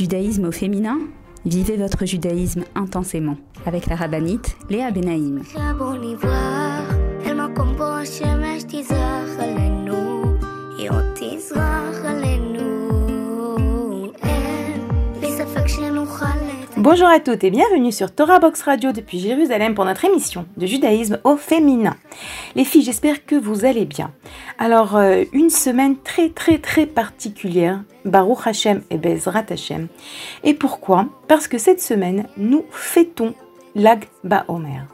Judaïsme au féminin Vivez votre judaïsme intensément avec la rabbinite Léa Benaïm. Bonjour à toutes et bienvenue sur Torah Box Radio depuis Jérusalem pour notre émission de judaïsme au féminin. Les filles, j'espère que vous allez bien. Alors, euh, une semaine très très très particulière, Baruch Hashem et Bezrat Hashem. Et pourquoi? Parce que cette semaine, nous fêtons l'Ag Omer.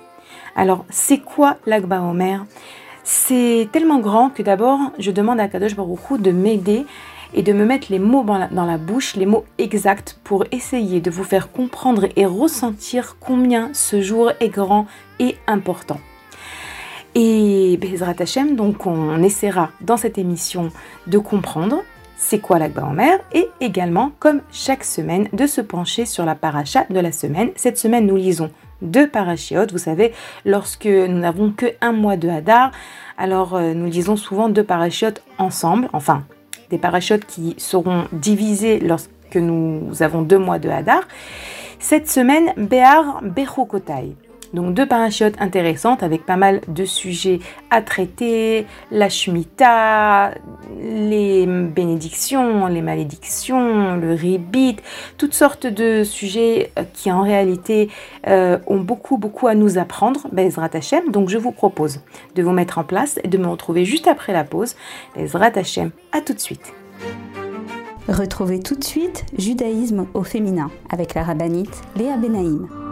Alors, c'est quoi l'Ag Omer? C'est tellement grand que d'abord, je demande à Kadosh Baruch de m'aider et de me mettre les mots dans la, bouche, les mots exacts pour essayer de vous faire comprendre et ressentir combien ce jour est grand et important. Et Bezrat Hashem, donc on essaiera dans cette émission de comprendre c'est quoi en mer et également, comme chaque semaine, de se pencher sur la paracha de la semaine. Cette semaine, nous lisons deux parachiotes. Vous savez, lorsque nous n'avons que un mois de Hadar, alors euh, nous lisons souvent deux parachiotes ensemble, enfin des parachutes qui seront divisés lorsque nous avons deux mois de Hadar. Cette semaine, Béar Bechokotai. Donc deux parachutes intéressantes avec pas mal de sujets à traiter, la Shemitah, les bénédictions, les malédictions, le ribit, toutes sortes de sujets euh, qui en réalité euh, ont beaucoup beaucoup à nous apprendre, Bezrat Hashem. Donc je vous propose de vous mettre en place et de me retrouver juste après la pause. Bezrat Hashem, à tout de suite. Retrouvez tout de suite Judaïsme au féminin avec la rabbinite Léa Benaïm.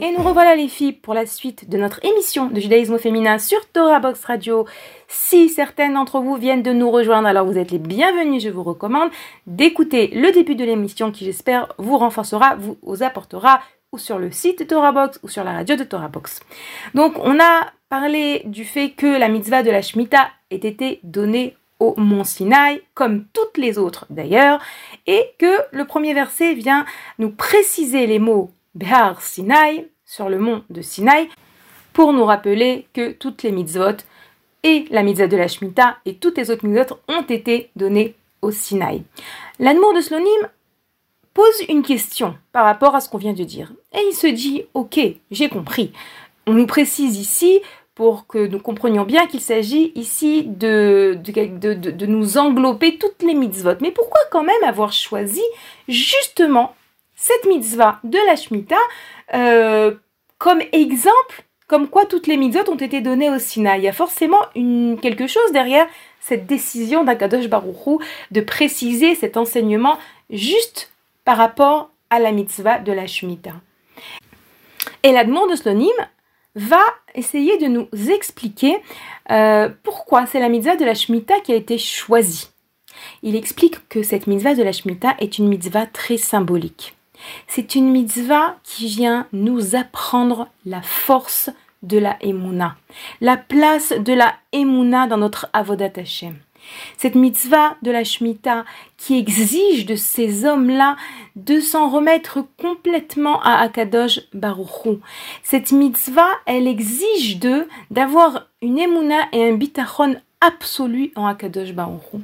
Et nous revoilà les filles pour la suite de notre émission de judaïsme féminin sur Torah Box Radio. Si certaines d'entre vous viennent de nous rejoindre, alors vous êtes les bienvenus. Je vous recommande d'écouter le début de l'émission qui j'espère vous renforcera, vous, apportera ou sur le site de Torah Box ou sur la radio de Torah Box. Donc on a parlé du fait que la mitzvah de la Shemitah ait été donnée au mont Sinaï, comme toutes les autres d'ailleurs, et que le premier verset vient nous préciser les mots Behar Sinaï sur le mont de Sinaï pour nous rappeler que toutes les mitzvot et la mitzvah de la Shemitah et toutes les autres mitzvot ont été données au Sinaï. L'Admour de Slonim pose une question par rapport à ce qu'on vient de dire. Et il se dit, ok, j'ai compris. On nous précise ici pour que nous comprenions bien qu'il s'agit ici de de, nous englober toutes les mitzvot. Mais pourquoi quand même avoir choisi justement cette mitzvah de la Shemitah euh, comme exemple, comme quoi toutes les mitzvot ont été données au Sinaï? Il y a forcément quelque chose derrière cette décision d'Akadosh Baruchou de préciser cet enseignement juste par rapport à la mitzvah de la Shemitah. Et la demande de Slonim va essayer de nous expliquer euh, pourquoi c'est la mitzvah de la Shemitah qui a été choisie. Il explique que cette mitzvah de la Shemitah est une mitzvah très symbolique. C'est une mitzvah qui vient nous apprendre la force de la Emouna, la place de la Emouna dans notre Avodat Hashem. Cette mitzvah de la Shemitah qui exige de ces hommes-là de s'en remettre complètement à Akadosh Baruchou. Cette mitzvah, elle exige d'eux d'avoir une émouna et un bitachon absolu en Akadosh Baruchou.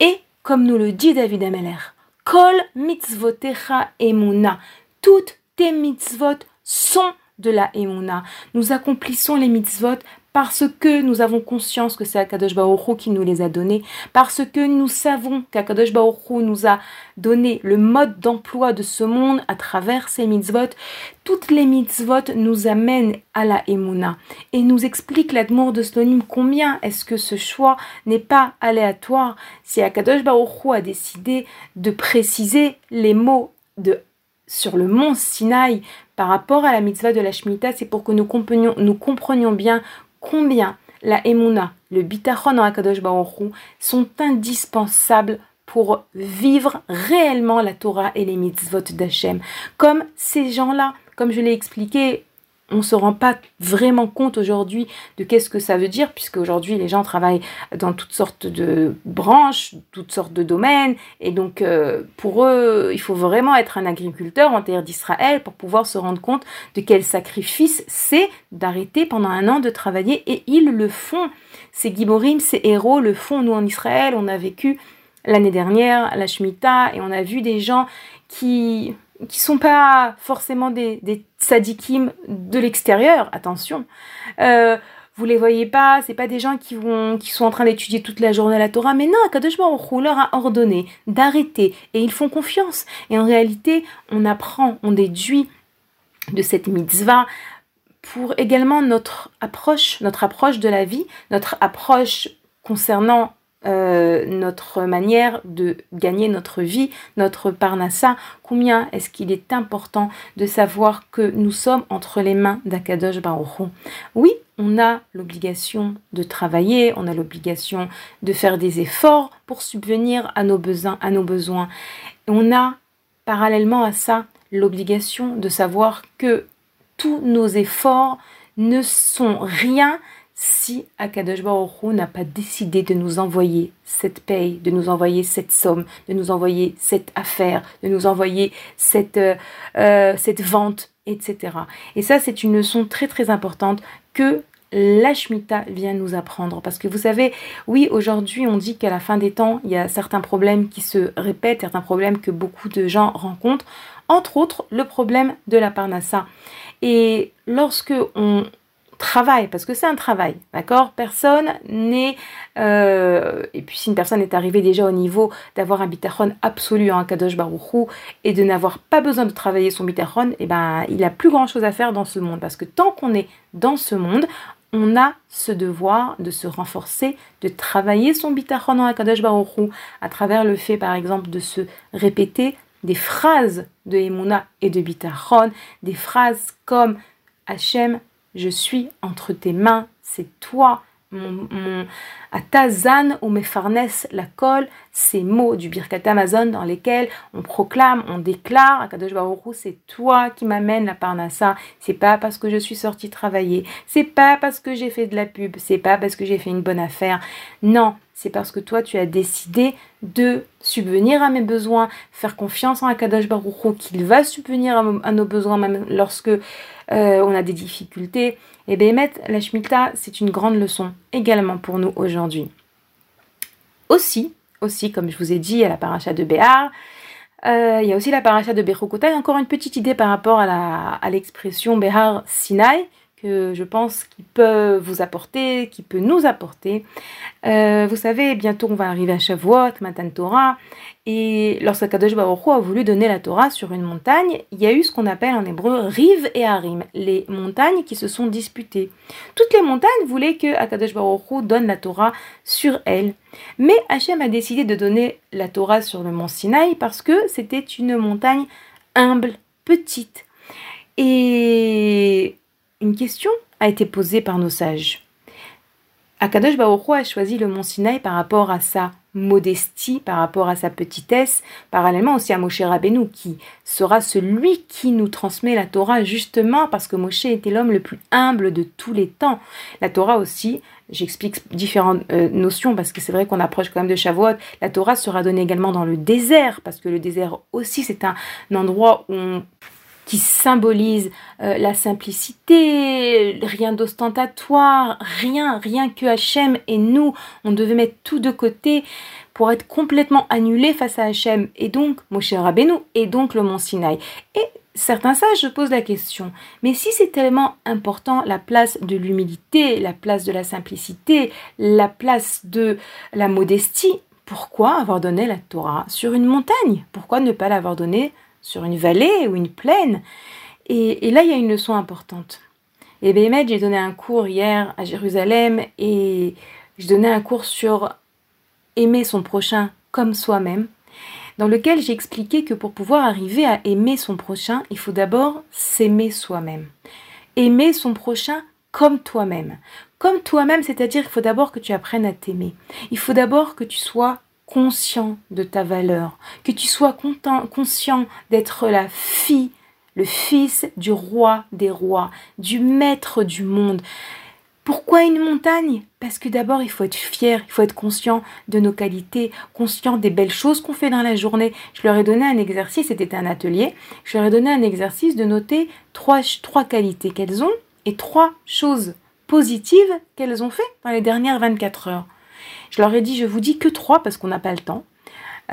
Et, comme nous le dit David Ameler, Kol mitzvotecha emuna. Toutes tes mitzvot sont de la emuna. Nous accomplissons les mitzvot parce que nous avons conscience que c'est Akadosh Baruch qui nous les a donnés, parce que nous savons qu'Akadosh Baruch nous a donné le mode d'emploi de ce monde à travers ces mitzvot, toutes les mitzvot nous amènent à la Emouna. Et nous explique l'admour de Slonim combien est-ce que ce choix n'est pas aléatoire. Si Akadosh Baruch a décidé de préciser les mots de sur le mont Sinaï par rapport à la mitzvah de la Shemitah, c'est pour que nous comprenions, nous comprenions bien combien la Emouna, le bitachon en Akadosh sont indispensables pour vivre réellement la Torah et les mitzvot d'Hachem. Comme ces gens-là, comme je l'ai expliqué on ne se rend pas vraiment compte aujourd'hui de qu'est-ce que ça veut dire, puisque aujourd'hui les gens travaillent dans toutes sortes de branches, toutes sortes de domaines, et donc euh, pour eux, il faut vraiment être un agriculteur en terre d'Israël pour pouvoir se rendre compte de quel sacrifice c'est d'arrêter pendant un an de travailler, et ils le font. Ces giborim, ces héros le font. Nous en Israël, on a vécu l'année dernière la Shemitah, et on a vu des gens qui qui sont pas forcément des, des sadikim de l'extérieur, attention. Euh, vous les voyez pas, c'est pas des gens qui vont, qui sont en train d'étudier toute la journée la Torah, mais non, Kadosh Baruch leur a ordonné d'arrêter et ils font confiance. Et en réalité, on apprend, on déduit de cette mitzvah pour également notre approche, notre approche de la vie, notre approche concernant euh, notre manière de gagner notre vie, notre parnassa, combien est-ce qu'il est important de savoir que nous sommes entre les mains d'Akadosh Baruch Oui, on a l'obligation de travailler, on a l'obligation de faire des efforts pour subvenir à nos besoins, à nos besoins. On a parallèlement à ça l'obligation de savoir que tous nos efforts ne sont rien si Akadosh Baruch n'a pas décidé de nous envoyer cette paye, de nous envoyer cette somme, de nous envoyer cette affaire, de nous envoyer cette, euh, euh, cette vente, etc. Et ça, c'est une leçon très très importante que la Shemitah vient nous apprendre. Parce que vous savez, oui, aujourd'hui, on dit qu'à la fin des temps, il y a certains problèmes qui se répètent, certains problèmes que beaucoup de gens rencontrent, entre autres le problème de la parnassa. Et lorsque on, travail, parce que c'est un travail, d'accord? Personne n'est... Euh, et puis si une personne est arrivée déjà au niveau d'avoir un bitachon absolu en Kadosh Baruchou et de n'avoir pas besoin de travailler son bitachon, eh ben, il a plus grand chose à faire dans ce monde. Parce que tant qu'on est dans ce monde, on a ce devoir de se renforcer, de travailler son bitachon en Kadosh Baruchou à travers le fait, par exemple, de se répéter des phrases de Emouna et de bitachon, des phrases comme Hachem, je suis entre tes mains, c'est toi, mon, Atazan ou Mefarnes, la colle, ces mots du Birkat Amazon dans lesquels on proclame, on déclare, Akadosh Baruch c'est toi qui m'amène la parnassa, c'est pas parce que je suis sortie travailler, c'est pas parce que j'ai fait de la pub, c'est pas parce que j'ai fait une bonne affaire, non, c'est parce que toi tu as décidé de subvenir à mes besoins, faire confiance en Akadosh Baruch qu'il va subvenir à, nos besoins même lorsque euh, on a des difficultés. Et bien, la Shemitah, c'est une grande leçon également pour nous aujourd'hui. Aussi, aussi, comme je vous ai dit, à la paracha de Béar, euh, il y a aussi la paracha de Bechokotai. Encore une petite idée par rapport à l'expression Béar Sinai, je pense qu'il peut vous apporter, qui peut nous apporter. Euh, vous savez, bientôt on va arriver à Shavuot, Matan Torah, et lorsque Kadosh Baruch a voulu donner la Torah sur une montagne, il y a eu ce qu'on appelle en hébreu Riv et Harim, les montagnes qui se sont disputées. Toutes les montagnes voulaient que Akadosh Baruch donne la Torah sur elles. Mais Hachem a décidé de donner la Torah sur le mont Sinaï parce que c'était une montagne humble, petite. Et une question a été posée par nos sages. Akadosh Baruch a choisi le mont Sinaï par rapport à sa modestie, par rapport à sa petitesse, parallèlement aussi à Moshe Rabbeinu, qui sera celui qui nous transmet la Torah, justement parce que Moshe était l'homme le plus humble de tous les temps. La Torah aussi, j'explique différentes euh, notions, parce que c'est vrai qu'on approche quand même de Shavuot, la Torah sera donnée également dans le désert, parce que le désert aussi, c'est un, endroit où on qui symbolise euh, la simplicité, rien d'ostentatoire, rien, rien que Hachem et nous, on devait mettre tout de côté pour être complètement annulé face à Hachem et donc Moshe Rabbeinu et donc le mont Sinaï. Et certains sages se posent la question, mais si c'est tellement important la place de l'humilité, la place de la simplicité, la place de la modestie, pourquoi avoir donné la Torah sur une montagne? Pourquoi ne pas l'avoir donnée sur une vallée ou une plaine. Et, là, il y a une leçon importante. Et Béhémed, j'ai donné un cours hier à Jérusalem et je donnais un cours sur aimer son prochain comme soi-même, dans lequel j'ai expliqué que pour pouvoir arriver à aimer son prochain, il faut d'abord s'aimer soi-même. Aimer son prochain comme toi-même. Comme toi-même, c'est-à-dire qu'il faut d'abord que tu apprennes à t'aimer. Il faut d'abord que tu sois conscient de ta valeur, que tu sois content, conscient d'être la fille, le fils du roi des rois, du maître du monde. Pourquoi une montagne? Parce que d'abord, il faut être fier, il faut être conscient de nos qualités, conscient des belles choses qu'on fait dans la journée. Je leur ai donné un exercice, c'était un atelier, je leur ai donné un exercice de noter trois, trois qualités qu'elles ont et trois choses positives qu'elles ont fait dans les dernières 24 heures. Je leur ai dit, je vous dis que trois parce qu'on n'a pas le temps,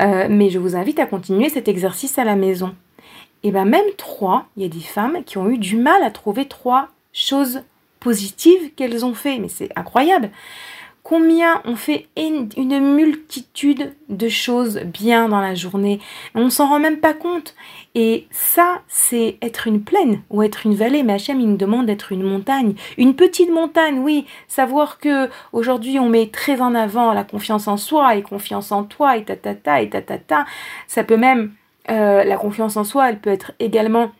euh, mais je vous invite à continuer cet exercice à la maison. Et bien même trois, il y a des femmes qui ont eu du mal à trouver trois choses positives qu'elles ont fait, mais c'est incroyable. Combien on fait une multitude de choses bien dans la journée. On s'en rend même pas compte. Et ça, c'est être une plaine ou être une vallée. Mais Hachem, il nous demande d'être une montagne. Une petite montagne, oui. Savoir que aujourd'hui, on met très en avant la confiance en soi et confiance en toi et tatata et tatata. Ça peut même, euh, la confiance en soi, elle peut être également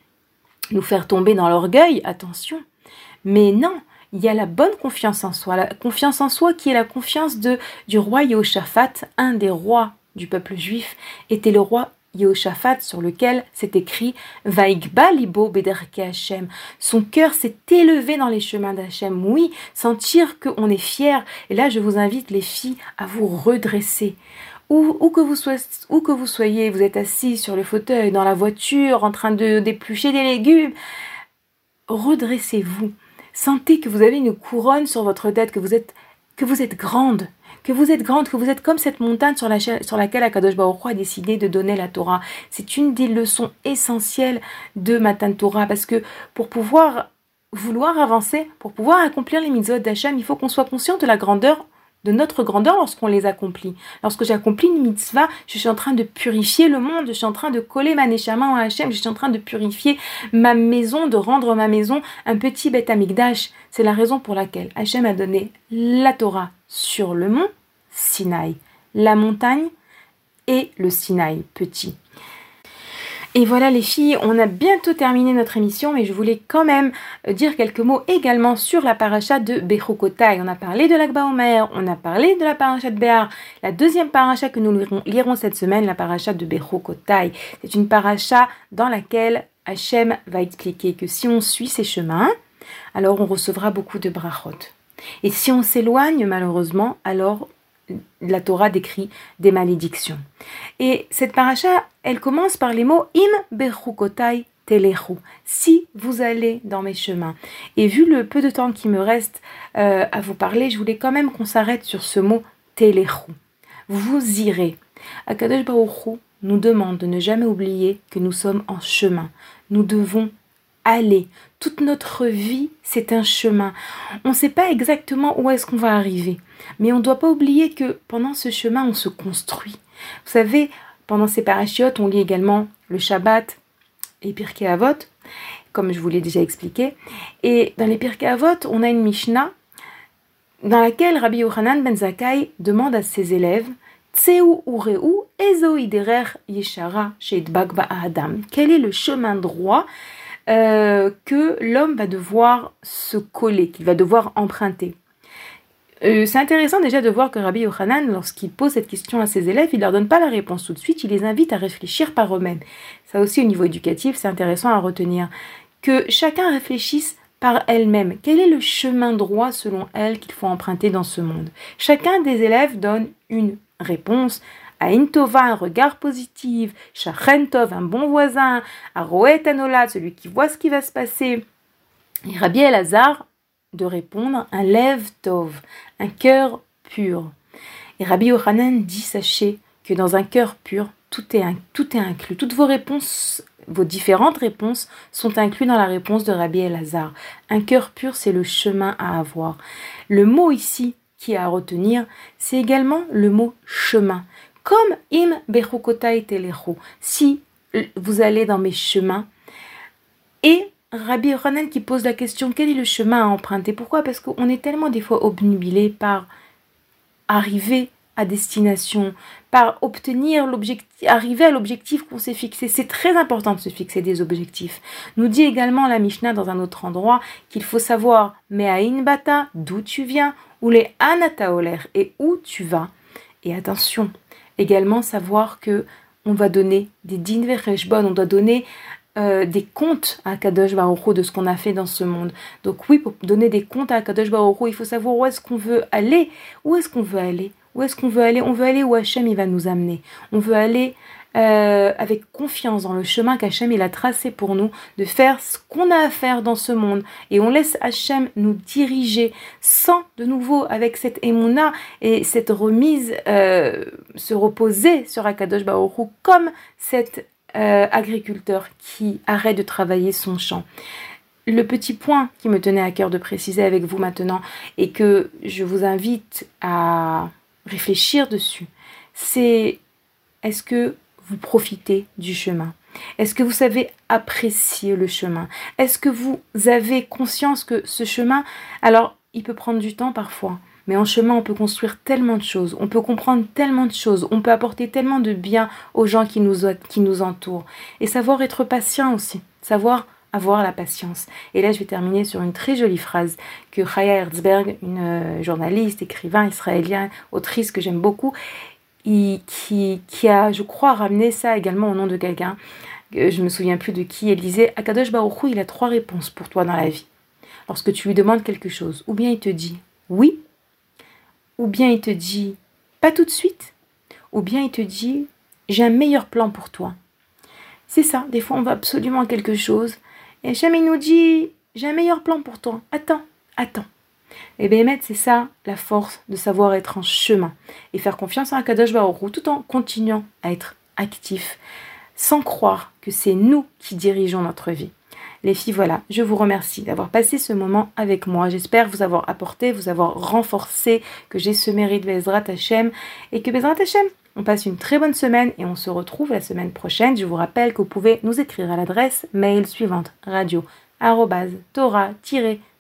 nous faire tomber dans l'orgueil. Attention. Mais non, il y a la bonne confiance en soi, la confiance en soi qui est la confiance de, du roi Yehoshaphat, un des rois du peuple juif, était le roi Yehoshaphat sur lequel c'est écrit Vaigba libo bederke Hashem. Son cœur s'est élevé dans les chemins d'Hachem. Oui, sentir qu'on est fier. Et là, je vous invite, les filles, à vous redresser. Où, que vous soyez, que vous soyez, vous êtes assis sur le fauteuil, dans la voiture, en train de d'éplucher des légumes. Redressez-vous. Sentez que vous avez une couronne sur votre tête, que vous êtes, que vous êtes grande, que vous êtes grande, que vous êtes comme cette montagne sur, sur laquelle Akadosh Baruch a décidé de donner la Torah. C'est une des leçons essentielles de Matan Torah, parce que pour pouvoir vouloir avancer, pour pouvoir accomplir les mitzvot d'Hachem, il faut qu'on soit conscient de la grandeur de notre grandeur lorsqu'on les accomplit. Lorsque j'accomplis une mitzvah, je suis en train de purifier le monde, je suis en train de coller ma neshama à Hachem, je suis en train de purifier ma maison, de rendre ma maison un petit bête amigdash. C'est la raison pour laquelle Hachem a donné la Torah sur le mont Sinaï, la montagne et le Sinaï petit. Et voilà les filles, on a bientôt terminé notre émission, mais je voulais quand même euh, dire quelques mots également sur la paracha de Bechokotai. On a parlé de l'Akba Omer, on a parlé de la paracha de Béar. La deuxième paracha que nous lirons, cette semaine, la paracha de Bechokotai. C'est une paracha dans laquelle Hachem va expliquer que si on suit ses chemins, alors on recevra beaucoup de brachot. Et si on s'éloigne malheureusement, alors la Torah décrit des malédictions. Et cette paracha, elle commence par les mots Im bechukotai telechu. Si vous allez dans mes chemins. Et vu le peu de temps qui me reste euh, à vous parler, je voulais quand même qu'on s'arrête sur ce mot telechu. Vous irez. Akadosh Baruch nous demande de ne jamais oublier que nous sommes en chemin. Nous devons aller. Toute notre vie, c'est un chemin. On ne sait pas exactement où est-ce qu'on va arriver. Mais on ne doit pas oublier que pendant ce chemin, on se construit. Vous savez, pendant ces parachutes, on lit également le Shabbat et Pirkei Avot, comme je vous l'ai déjà expliqué. Et dans les Pirkei Avot, on a une Mishnah dans laquelle Rabbi Yochanan ben Zakkai demande à ses élèves Tseu ureu ezo yeshara adam. Quel est le chemin droit euh, que l'homme va devoir se coller, qu'il va devoir emprunter Euh, c'est intéressant déjà de voir que Rabbi Yochanan, lorsqu'il pose cette question à ses élèves, il leur donne pas la réponse tout de suite, il les invite à réfléchir par eux-mêmes. Ça aussi au niveau éducatif, c'est intéressant à retenir. Que chacun réfléchisse par elle-même. Quel est le chemin droit selon elle qu'il faut emprunter dans ce monde? Chacun des élèves donne une réponse. À Intova, un regard positif. Shachentov, un bon voisin. À Roet Anolad, celui qui voit ce qui va se passer. Et Rabbi Elazar de répondre un lève tov, un cœur pur. Et Rabbi Yochanan dit sachez que dans un cœur pur, tout est, tout est inclus. Toutes vos réponses, vos différentes réponses sont incluses dans la réponse de Rabbi Elazar. Un cœur pur, c'est le chemin à avoir. Le mot ici qui est à retenir, c'est également le mot chemin. Comme im bechukota et Si vous allez dans mes chemins, et Rabbi Yochanan qui pose la question quel est le chemin à emprunter? Pourquoi? Parce qu'on est tellement des fois obnubilé par arriver à destination, par obtenir l'objectif, arriver à l'objectif qu'on s'est fixé. C'est très important de se fixer des objectifs. Nous dit également la Mishnah dans un autre endroit qu'il faut savoir Me'ain bata, d'où tu viens, ou les anataoler, et où tu vas? Et attention, également savoir que on va donner des din on doit donner euh, des comptes à Kadosh Baruch de ce qu'on a fait dans ce monde. Donc oui, pour donner des comptes à Kadosh Baruch il faut savoir où est-ce qu'on veut aller. Où est-ce qu'on veut aller? Où est-ce qu'on veut aller? On veut aller où Hachem il va nous amener. On veut aller euh, avec confiance dans le chemin qu'Hachem il a tracé pour nous, de faire ce qu'on a à faire dans ce monde. Et on laisse Hachem nous diriger sans, de nouveau, avec cette émouna et cette remise, euh, se reposer sur Akadosh Baruch comme cette euh, agriculteur qui arrête de travailler son champ. Le petit point qui me tenait à cœur de préciser avec vous maintenant et que je vous invite à réfléchir dessus, c'est est-ce que vous profitez du chemin Est-ce que vous savez apprécier le chemin? Est-ce que vous avez conscience que ce chemin, alors il peut prendre du temps parfois, mais en chemin, on peut construire tellement de choses, on peut comprendre tellement de choses, on peut apporter tellement de bien aux gens qui nous, entourent. Et savoir être patient aussi, savoir avoir la patience. Et là, je vais terminer sur une très jolie phrase que Chaya Herzberg, une euh, journaliste, écrivain israélien, autrice que j'aime beaucoup, qui, qui a, je crois, ramené ça également au nom de quelqu'un. Je me souviens plus de qui. Elle disait Akadosh Baruch il a trois réponses pour toi dans la vie. Lorsque tu lui demandes quelque chose, ou bien il te dit oui, ou bien il te dit pas tout de suite, ou bien il te dit j'ai un meilleur plan pour toi. C'est ça, des fois on veut absolument quelque chose, et jamais il nous dit j'ai un meilleur plan pour toi, attends, attends. Et eh bien, c'est ça la force de savoir être en chemin et faire confiance à Kadosh Baruch tout en continuant à être actif, sans croire que c'est nous qui dirigeons notre vie. Les filles, voilà, je vous remercie d'avoir passé ce moment avec moi. J'espère vous avoir apporté, vous avoir renforcé, que j'ai ce mérite Bezrat Hashem et que Bezrat Hashem, on passe une très bonne semaine et on se retrouve la semaine prochaine. Je vous rappelle que vous pouvez nous écrire à l'adresse mail suivante radio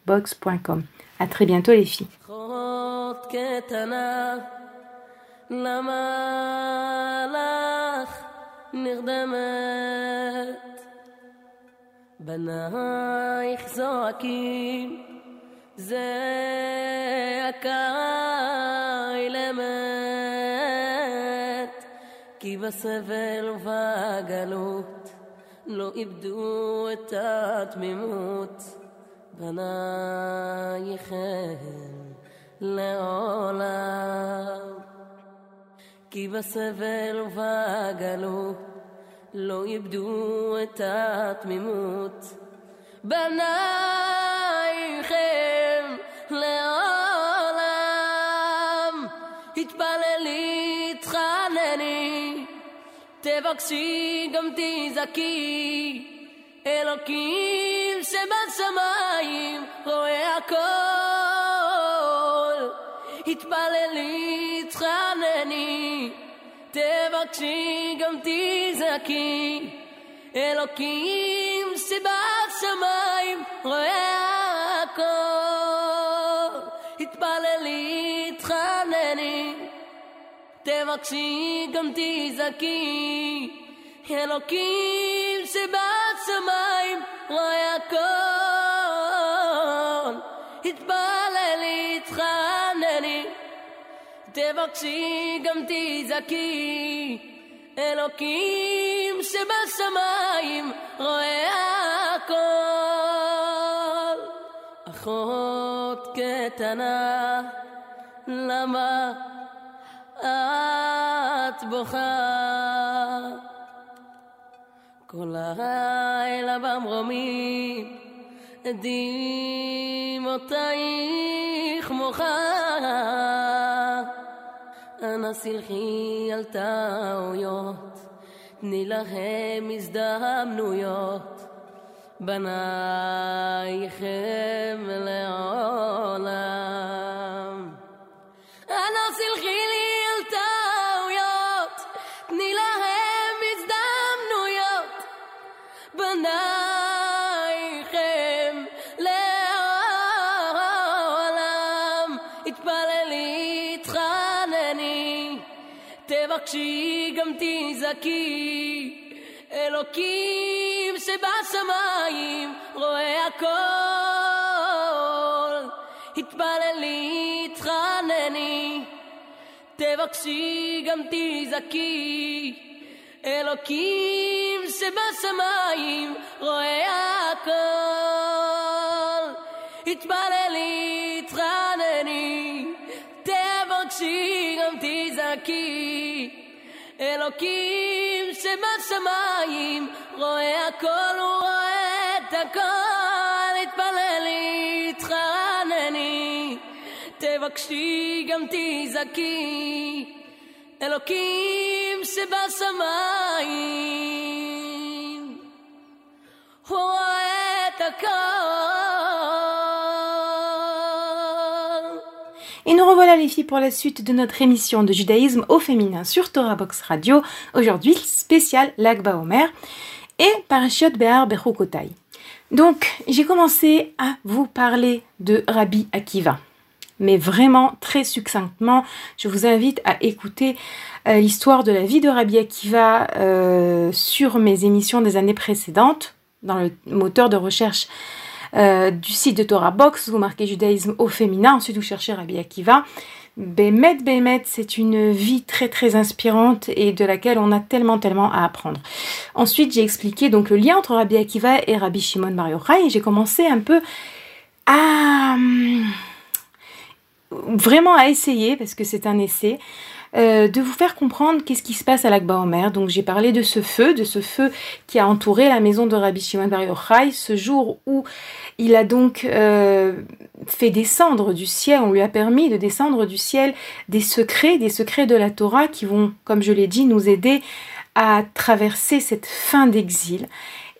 box.com. À très bientôt les filles. בנייך זועקים זעקה אמת כי בסבל ובגלות לא איבדו את התמימות בנייכם לעולם כי בסבל ובגלות לא איבדו את התמימות. בנייכם לעולם, התפללי, תחנני, תבקשי גם תזעקי, אלוקים שבשמיים רואה הכל. התפללי, תחנני, תבקשי גם תזעקי. אלוקים שבשמיים רואה הכל. התפללי תחנני תבקשי גם תזעקי. אלוקים שבשמיים רואה הכל התפללי תחנני תבקשי גם תזעקי. אלוקים שבשמיים רואה הכל אחות קטנה למה את בוכה כל הלילה במרומים דמעותייך מוחה אנא סלחי על טעויות תני להם הזדמנויות בנייכם לעולם תזעקי אלוקים שבשמיים רואה הכל. התפללי התחנני תבקשי גם תזעקי אלוקים שבשמיים רואה הכל. התפללי התחנני תבקשי גם תזעקי אלוקים שבשמיים רואה הכל הוא רואה את הכל. התפללי התחנני תבקשי גם תזעקי. אלוקים שבשמיים הוא רואה את הכל Revoilà les filles pour la suite de notre émission de judaïsme au féminin sur Torah Box Radio. Aujourd'hui, spécial Lagba Omer et Parashiot Behar Bechukotai. Donc, j'ai commencé à vous parler de Rabbi Akiva. Mais vraiment très succinctement, je vous invite à écouter euh, l'histoire de la vie de Rabbi Akiva euh, sur mes émissions des années précédentes dans le moteur de recherche euh, du site de Torah Box, vous marquez judaïsme au féminin, ensuite vous cherchez Rabbi Akiva. Bémet, Bémet, c'est une vie très très inspirante et de laquelle on a tellement tellement à apprendre. Ensuite, j'ai expliqué donc le lien entre Rabbi Akiva et Rabbi Shimon Bar Yochai et j'ai commencé un peu à hum, vraiment à essayer parce que c'est un essai euh, de vous faire comprendre qu'est-ce qui se passe à l'Akba Omer. Donc j'ai parlé de ce feu, de ce feu qui a entouré la maison de Rabbi Shimon Bar Yochai, ce jour où il a donc euh, fait descendre du ciel, on lui a permis de descendre du ciel des secrets, des secrets de la Torah qui vont, comme je l'ai dit, nous aider à traverser cette fin d'exil.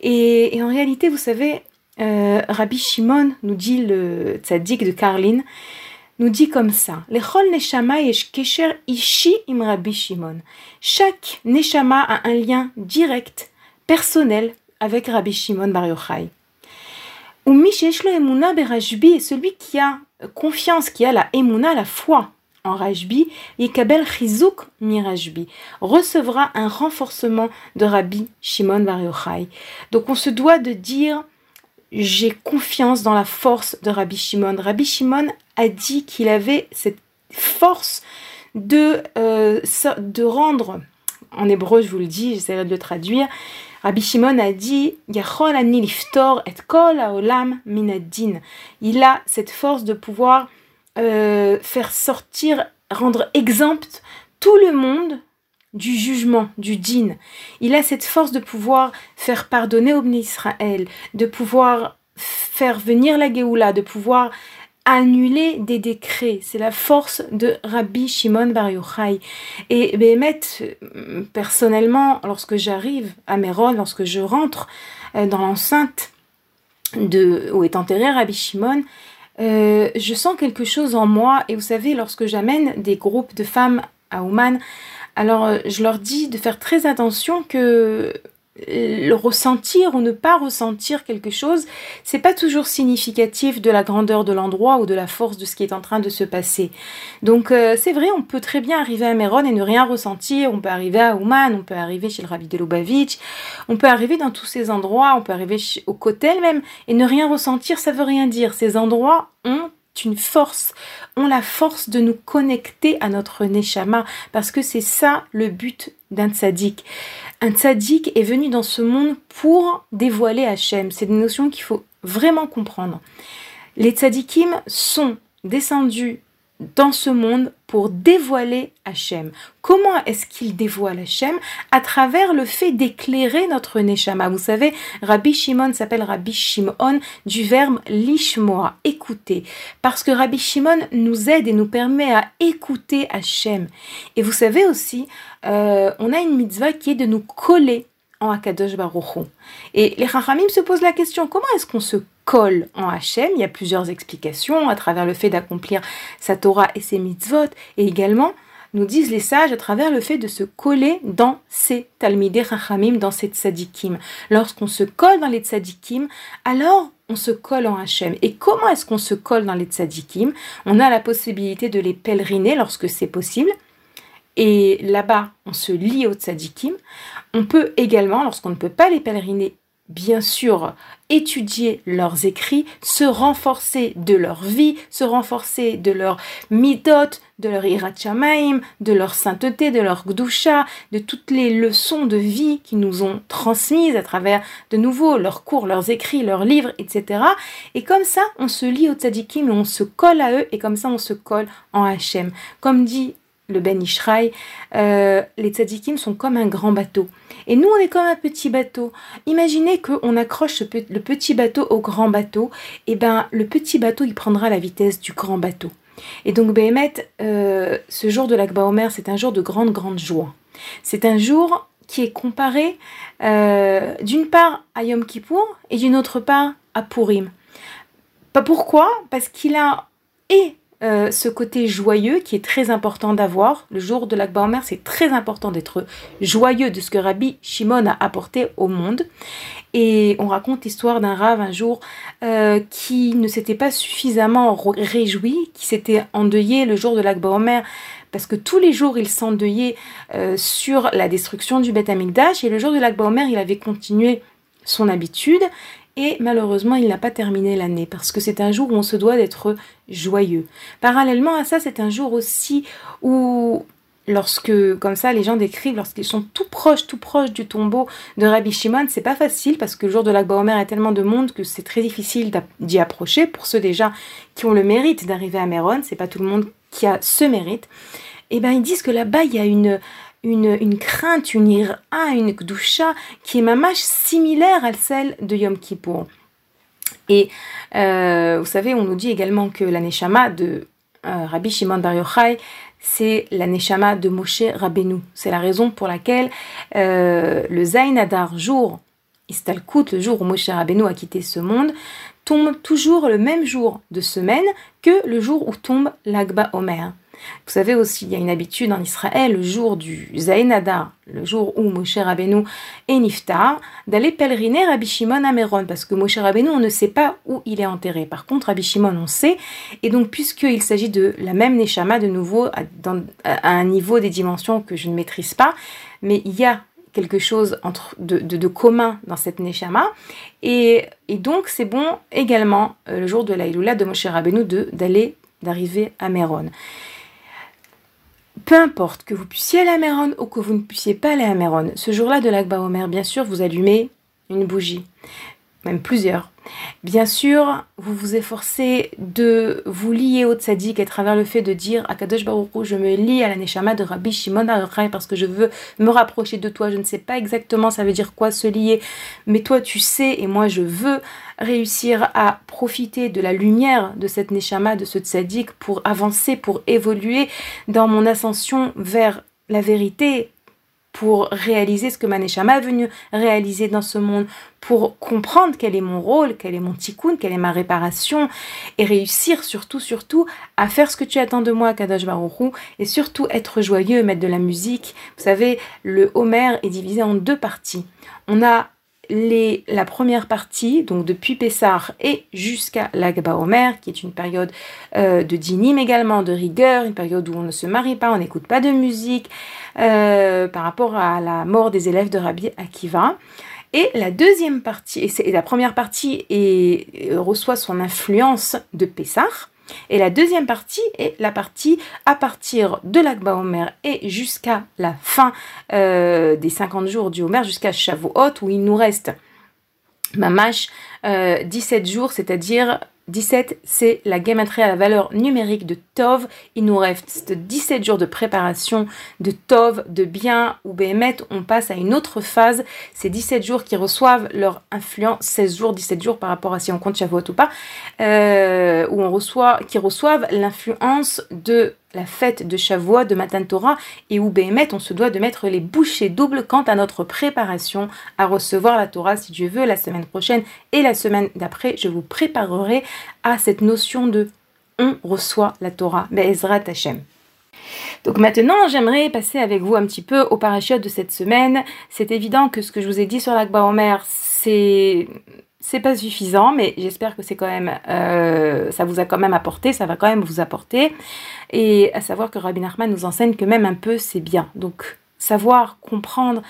Et, en réalité, vous savez, euh, Rabbi Shimon nous dit le tzaddik de Karlin, nous dit comme ça Lechol neshama kesher ishi im Rabbi Shimon. Chaque neshama a un lien direct, personnel, avec Rabbi Shimon Bar Yochai. Ou emuna berajbi, et celui qui a confiance, qui a la emuna, la foi en Rajbi, yekabel chizuk mi Rajbi, recevra un renforcement de Rabbi Shimon Bar Yochai. Donc on se doit de dire j'ai confiance dans la force de Rabbi Shimon. Rabbi Shimon a dit qu'il avait cette force de, euh, de rendre, en hébreu je vous le dis, j'essaierai de le traduire, Rabbi Shimon a dit. Il a cette force de pouvoir euh, faire sortir, rendre exempt tout le monde du jugement, du din. Il a cette force de pouvoir faire pardonner au Israël, de pouvoir faire venir la Géoula, de pouvoir annuler des décrets. C'est la force de Rabbi Shimon Bar Yochai. Et Béhémet, euh, personnellement, lorsque j'arrive à Méron, lorsque je rentre euh, dans l'enceinte de où est enterré Rabbi Shimon, euh, je sens quelque chose en moi. Et vous savez, lorsque j'amène des groupes de femmes à Ouman, alors euh, je leur dis de faire très attention que le ressentir ou ne pas ressentir quelque chose, c'est pas toujours significatif de la grandeur de l'endroit ou de la force de ce qui est en train de se passer. Donc euh, c'est vrai, on peut très bien arriver à Méron et ne rien ressentir, on peut arriver à Ouman, on peut arriver chez le Rabbi de Lubavitch, on peut arriver dans tous ces endroits, on peut arriver au Kotel même et ne rien ressentir, ça veut rien dire. Ces endroits ont une force, ont la force de nous connecter à notre neshama, parce que c'est ça le but d'un tzaddik. Un tzaddik est venu dans ce monde pour dévoiler Hachem. C'est une notion qu'il faut vraiment comprendre. Les tzaddikim sont descendus dans ce monde pour dévoiler Hachem. Comment est-ce qu'il dévoile Hachem? À travers le fait d'éclairer notre Neshama. Vous savez, Rabbi Shimon s'appelle Rabbi Shimon du verbe lishmoa, écouter. Parce que Rabbi Shimon nous aide et nous permet à écouter Hachem. Et vous savez aussi, euh, on a une mitzvah qui est de nous coller en Akadosh Baruch Et les Chachamim se posent la question, comment est-ce qu'on se colle en Hachem Il y a plusieurs explications à travers le fait d'accomplir sa Torah et ses mitzvot, et également, nous disent les sages, à travers le fait de se coller dans ces Talmidei Chachamim, dans ces Tzadikim. Lorsqu'on se colle dans les Tzadikim, alors on se colle en Hachem. Et comment est-ce qu'on se colle dans les Tzadikim? On a la possibilité de les pèleriner lorsque c'est possible. Et là-bas, on se lie aux tzadikim. On peut également, lorsqu'on ne peut pas les pèleriner, bien sûr, étudier leurs écrits, se renforcer de leur vie, se renforcer de leur midot, de leur irachamaim, de leur sainteté, de leur gdusha, de toutes les leçons de vie qui nous ont transmises à travers, de nouveau, leurs cours, leurs écrits, leurs livres, etc. Et comme ça, on se lie aux tzadikim on se colle à eux, et comme ça, on se colle en Hachem. Comme dit le Ben Ishraï, euh, les tzadikim sont comme un grand bateau. Et nous, on est comme un petit bateau. Imaginez qu'on accroche le petit bateau au grand bateau, et ben le petit bateau, il prendra la vitesse du grand bateau. Et donc, Behemet, euh, ce jour de l'Akba Omer, c'est un jour de grande, grande joie. C'est un jour qui est comparé euh, d'une part à Yom Kippour et d'une autre part à Purim. Pas pourquoi? Parce qu'il a et euh, ce côté joyeux qui est très important d'avoir. Le jour de l'Akba Omer, c'est très important d'être joyeux de ce que Rabbi Shimon a apporté au monde. Et on raconte l'histoire d'un rave un jour euh, qui ne s'était pas suffisamment réjoui, qui s'était endeuillé le jour de l'Akba Omer parce que tous les jours il s'endeuillait euh, sur la destruction du Beth Amikdash et le jour de l'Akba Omer il avait continué son habitude et malheureusement il n'a pas terminé l'année parce que c'est un jour où on se doit d'être joyeux. Parallèlement à ça, c'est un jour aussi où lorsque, comme ça, les gens décrivent, lorsqu'ils sont tout proches, tout proches du tombeau de Rabbi Shimon, c'est pas facile parce que le jour de l'Akba Omer, a tellement de monde que c'est très difficile d'y approcher. Pour ceux déjà qui ont le mérite d'arriver à Méron, c'est pas tout le monde qui a ce mérite. Et eh ben ils disent que là-bas, il y a une, une, crainte, une ira, une kdusha qui est mamash similaire à celle de Yom Kippour. Et euh, vous savez, on nous dit également que la neshama de euh, Rabbi Shimon Bar Yochai, c'est la neshama de Moshe Rabbeinu. C'est la raison pour laquelle euh, le Zain Adar, jour, Istalkut, le jour où Moshe Rabbeinu a quitté ce monde, tombe toujours le même jour de semaine que le jour où tombe l'Agba Omer. Vous savez aussi, il y a une habitude en Israël, le jour du Zainada, le jour où Moshe Rabbeinu est niftar, d'aller pèleriner Rabbi Shimon à Méron, parce que Moshe Rabbeinu, on ne sait pas où il est enterré. Par contre, Rabbi Shimon, on sait, et donc puisqu'il s'agit de la même Neshama, de nouveau, à, un niveau des dimensions que je ne maîtrise pas, mais il y a quelque chose de, commun dans cette Neshama. Et, donc, c'est bon également, euh, le jour de l'Aïloula de Moshe Rabbeinu, d'aller, d'arriver à Méron peu importe que vous puissiez aller à Méron ou que vous ne puissiez pas aller à Méron, ce jour-là de l'Akba Omer, bien sûr, vous allumez une bougie, même plusieurs. Bien sûr, vous vous efforcez de vous lier au tzaddik à travers le fait de dire à Kadosh Baruch je me lie à la neshama de Rabbi Shimon Arai parce que je veux me rapprocher de toi. Je ne sais pas exactement ça veut dire quoi se lier, mais toi tu sais et moi je veux réussir à profiter de la lumière de cette neshama, de ce tzaddik pour avancer, pour évoluer dans mon ascension vers la vérité, pour réaliser ce que Maneshama est venu réaliser dans ce monde, pour comprendre quel est mon rôle, quel est mon tikkun, quelle est ma réparation, et réussir surtout, surtout à faire ce que tu attends de moi, Kadash Baruchou, et surtout être joyeux, mettre de la musique. Vous savez, le Homer est divisé en deux parties. On a les, la première partie, donc depuis Pessar et jusqu'à l'Agba Omer, qui est une période euh, de dinim également, de rigueur, une période où on ne se marie pas, on n'écoute pas de musique, euh, par rapport à la mort des élèves de Rabbi Akiva. Et la deuxième partie, et, la première partie et, reçoit son influence de Pessar, Et la deuxième partie est la partie à partir de l'Akba Omer et jusqu'à la fin euh, des 50 jours du Omer, jusqu'à Shavuot, où il nous reste Mamash, euh, 17 jours, c'est-à-dire 17, c'est la gamatrie à la valeur numérique de Tov. Il nous reste 17 jours de préparation de Tov, de bien ou Béhémet. On passe à une autre phase. C'est 17 jours qui reçoivent leur influence, 16 jours, 17 jours par rapport à si on compte Shavuot ou pas, euh, où on reçoit, qui reçoivent l'influence de la fête de Shavuot, de Matan Torah, et où Béhémet, on se doit de mettre les bouchées doubles quant à notre préparation à recevoir la Torah, si Dieu veut, la semaine prochaine et la semaine d'après. Je vous préparerai à cette notion de on reçoit la Torah, Be'ezrat Hashem. Donc maintenant, j'aimerais passer avec vous un petit peu au parachute de cette semaine. C'est évident que ce que je vous ai dit sur l'Akba Omer, c'est c'est pas suffisant, mais j'espère que c'est quand même, euh, ça vous a quand même apporté, ça va quand même vous apporter. Et à savoir que Rabbi Nachman nous enseigne que même un peu, c'est bien. Donc, savoir, comprendre,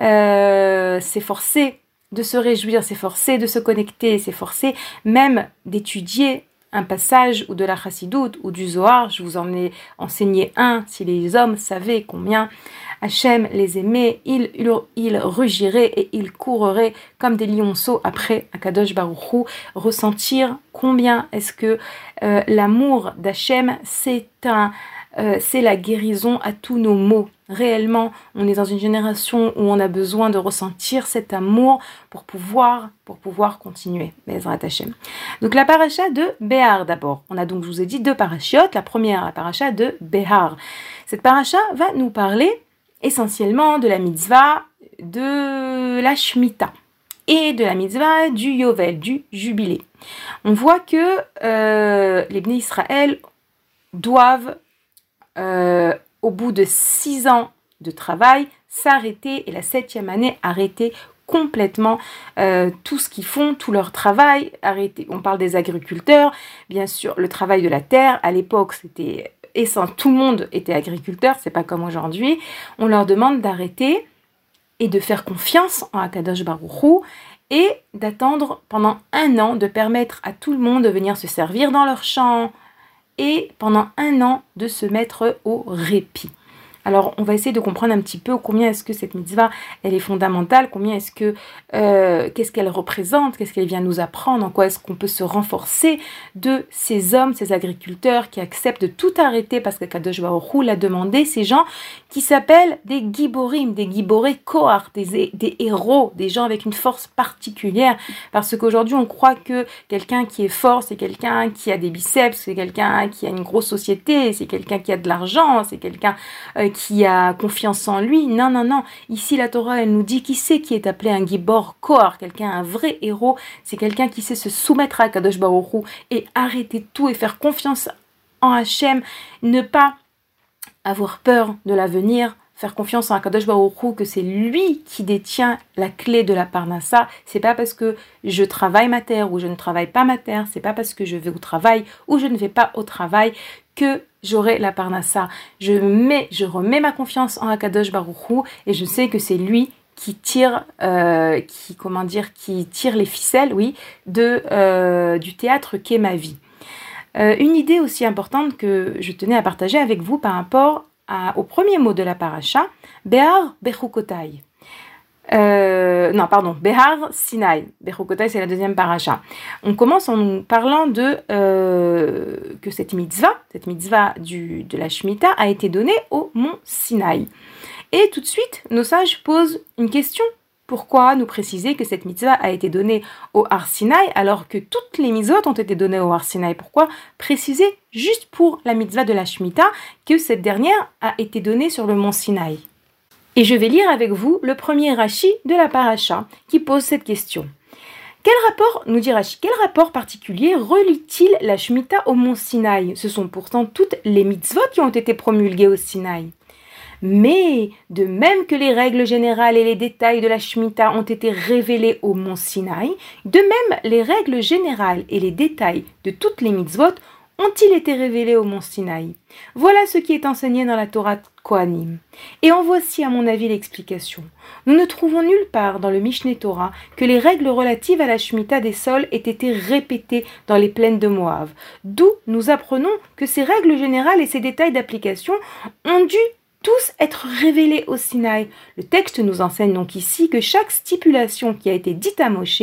euh, c'est forcé de se réjouir, c'est forcé de se connecter, c'est forcé même d'étudier passage ou de la chassidoute ou du Zohar. Je vous en ai enseigné un, si les hommes savaient combien Hachem les aimait, ils, ils, rugiraient et ils courraient comme des lionceaux après Akadosh Baruchou, ressentir combien est-ce que euh, l'amour d'Hachem, c'est un, euh, c'est la guérison à tous nos maux. Réellement, on est dans une génération où on a besoin de ressentir cet amour pour pouvoir, pour pouvoir continuer. Donc la paracha de Béhar d'abord. On a donc, je vous ai dit, deux parachiotes. La première, la paracha de Béhar. Cette paracha va nous parler essentiellement de la mitzvah de la Shemitah et de la mitzvah du Yovel, du jubilé. On voit que euh, les bénis Israël doivent, euh, au bout de six ans de travail, s'arrêter et la septième année arrêter complètement euh, tout ce qu'ils font, tout leur travail, arrêter. On parle des agriculteurs, bien sûr, le travail de la terre. À l'époque, c'était et sans tout le monde était agriculteur, c'est pas comme aujourd'hui, on leur demande d'arrêter et de faire confiance en Akadosh Baruchou et d'attendre pendant un an, de permettre à tout le monde de venir se servir dans leur champ et pendant un an de se mettre au répit. Alors, on va essayer de comprendre un petit peu combien est-ce que cette mitzvah, elle est fondamentale, combien est-ce que, euh, qu'est-ce qu'elle représente, qu'est-ce qu'elle vient nous apprendre, en quoi est-ce qu'on peut se renforcer de ces hommes, ces agriculteurs qui acceptent de tout arrêter parce que Kadosh Baruch l'a demandé, ces gens qui s'appellent des giborim, des giboré kohar, des, des héros, des gens avec une force particulière, parce qu'aujourd'hui, on croit que quelqu'un qui est fort, c'est quelqu'un qui a des biceps, c'est quelqu'un qui a une grosse société, c'est quelqu'un qui a de l'argent, c'est quelqu'un euh, qui a confiance en lui. Non, non, non. Ici, la Torah, elle nous dit qui c'est qui est appelé un Gibor Kohar, quelqu'un, un vrai héros. C'est quelqu'un qui sait se soumettre à Kadosh Baruch et arrêter tout et faire confiance en Hachem. Ne pas avoir peur de l'avenir, faire confiance en Akadosh Baruch que c'est lui qui détient la clé de la Parnassa. C'est pas parce que je travaille ma terre ou je ne travaille pas ma terre, c'est pas parce que je vais au travail ou je ne vais pas au travail que j'aurai la parnassa. Je mets, je remets ma confiance en Akadosh Baruchou et je sais que c'est lui qui tire, euh, qui comment qui tire les ficelles, oui, euh, du théâtre qu'est ma vie. Euh, une idée aussi importante que je tenais à partager avec vous par rapport au premier mot de la paracha, Behar Bechukotai. Euh, non, pardon, Behar Sinai. Bechokotai, c'est la deuxième paracha. On commence en nous parlant de euh, que cette mitzvah, cette mitzvah du, de la Shemitah, a été donnée au mont Sinaï. Et tout de suite, nos sages posent une question. Pourquoi nous préciser que cette mitzvah a été donnée au Har Sinai alors que toutes les mitzvot ont été données au Har Sinai? Pourquoi préciser juste pour la mitzvah de la Shemitah que cette dernière a été donnée sur le mont Sinaï et je vais lire avec vous le premier Rashi de la paracha qui pose cette question. Quel rapport, nous dit Rashi, quel rapport particulier relie-t-il la Shemitah au mont Sinaï? Ce sont pourtant toutes les mitzvot qui ont été promulguées au Sinaï. Mais, de même que les règles générales et les détails de la Shemitah ont été révélés au mont Sinaï, de même les règles générales et les détails de toutes les mitzvot ont-ils été révélés au mont Sinaï Voilà ce qui est enseigné dans la Torah Kohanim. Et en voici à mon avis l'explication. Nous ne trouvons nulle part dans le Mishneh Torah que les règles relatives à la Shemitah des sols aient été répétées dans les plaines de Moab. D'où nous apprenons que ces règles générales et ces détails d'application ont dû tous être révélés au Sinaï. Le texte nous enseigne donc ici que chaque stipulation qui a été dite à Moshe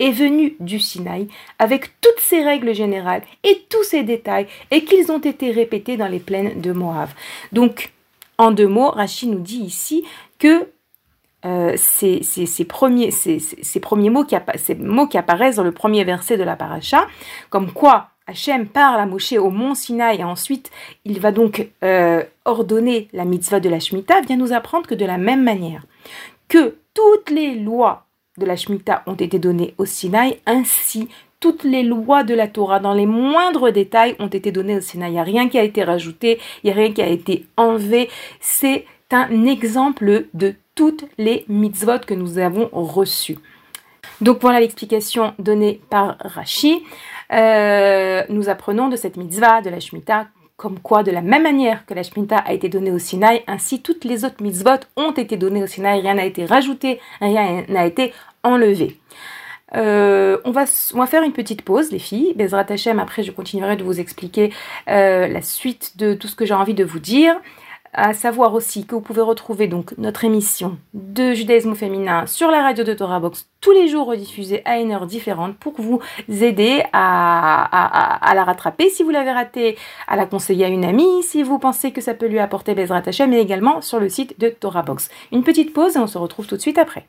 est venue du Sinaï avec toutes ces règles générales et tous ces détails et qu'ils ont été répétés dans les plaines de Moab. Donc, en deux mots, Rachid nous dit ici que euh, ces, premiers, mots qui apparaissent dans le premier verset de la paracha, comme quoi Hachem parle à Moshe au mont Sinaï et ensuite il va donc euh, ordonner la mitzvah de la Shemitah, vient nous apprendre que de la même manière que toutes les lois de la Shemitah ont été données au Sinaï, ainsi toutes les lois de la Torah dans les moindres détails ont été données au Sinaï. Il n'y a rien qui a été rajouté, il n'y a rien qui a été enlevé. C'est un exemple de toutes les mitzvot que nous avons reçues. Donc voilà l'explication donnée par Rashi. Euh, nous apprenons de cette mitzvah, de la Shemitah, comme quoi, de la même manière que la Shemitah a été donnée au Sinaï, ainsi toutes les autres mitzvot ont été données au Sinaï, rien n'a été rajouté, rien n'a été enlevé. Euh, on, va, on va faire une petite pause, les filles. Bezrat Hashem, après je continuerai de vous expliquer euh, la suite de tout ce que j'ai envie de vous dire. À savoir aussi que vous pouvez retrouver donc notre émission de judaïsme féminin sur la radio de Torah Box tous les jours rediffusée à une heure différente pour vous aider à, la rattraper. Si vous l'avez raté, à la conseiller à une amie, si vous pensez que ça peut lui apporter Bezrat Hashem, mais également sur le site de Torah Box. Une petite pause et on se retrouve tout de suite après.